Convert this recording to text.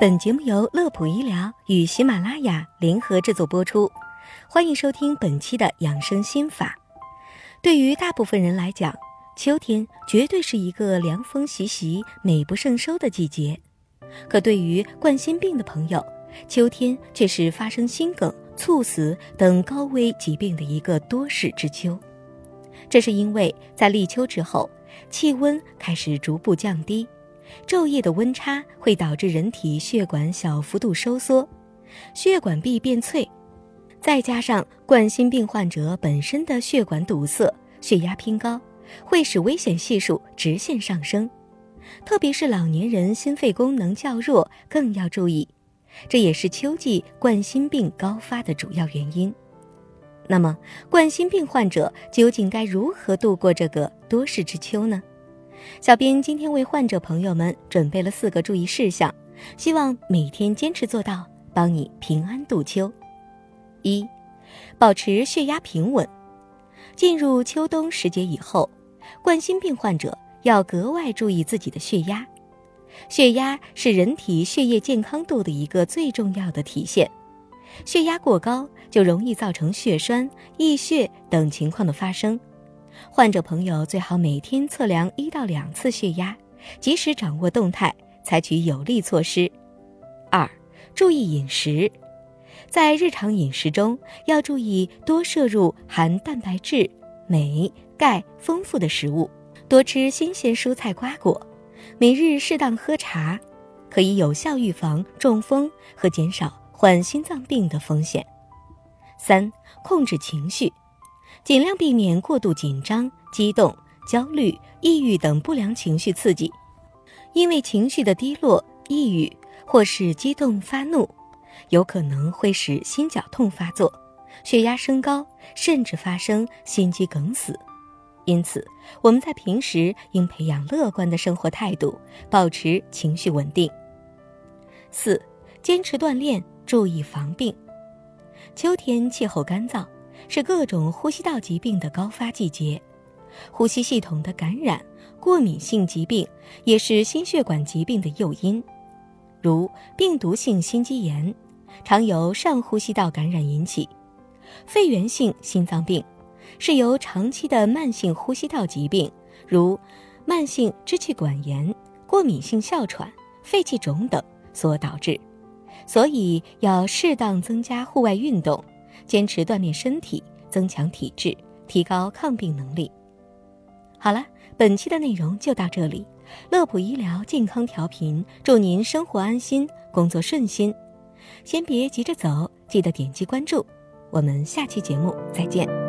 本节目由乐普医疗与喜马拉雅联合制作播出，欢迎收听本期的养生心法。对于大部分人来讲，秋天绝对是一个凉风习习、美不胜收的季节。可对于冠心病的朋友，秋天却是发生心梗、猝死等高危疾病的一个多事之秋。这是因为在立秋之后，气温开始逐步降低，昼夜的温差会导致人体血管小幅度收缩，血管壁变脆，再加上冠心病患者本身的血管堵塞、血压偏高，会使危险系数直线上升。特别是老年人心肺功能较弱，更要注意。这也是秋季冠心病高发的主要原因。那么，冠心病患者究竟该如何度过这个多事之秋呢？小编今天为患者朋友们准备了四个注意事项，希望每天坚持做到，帮你平安度秋。一、保持血压平稳。进入秋冬时节以后，冠心病患者要格外注意自己的血压。血压是人体血液健康度的一个最重要的体现，血压过高就容易造成血栓、溢血等情况的发生。患者朋友最好每天测量一到两次血压，及时掌握动态，采取有力措施。二、注意饮食，在日常饮食中要注意多摄入含蛋白质、镁、钙丰富的食物，多吃新鲜蔬菜瓜果。每日适当喝茶，可以有效预防中风和减少患心脏病的风险。三、控制情绪，尽量避免过度紧张、激动、焦虑、抑郁等不良情绪刺激，因为情绪的低落、抑郁或是激动发怒，有可能会使心绞痛发作、血压升高，甚至发生心肌梗死。因此，我们在平时应培养乐观的生活态度，保持情绪稳定。四、坚持锻炼，注意防病。秋天气候干燥，是各种呼吸道疾病的高发季节，呼吸系统的感染、过敏性疾病也是心血管疾病的诱因，如病毒性心肌炎，常由上呼吸道感染引起；肺源性心脏病。是由长期的慢性呼吸道疾病，如慢性支气管炎、过敏性哮喘、肺气肿等所导致，所以要适当增加户外运动，坚持锻炼身体，增强体质，提高抗病能力。好了，本期的内容就到这里。乐普医疗健康调频，祝您生活安心，工作顺心。先别急着走，记得点击关注。我们下期节目再见。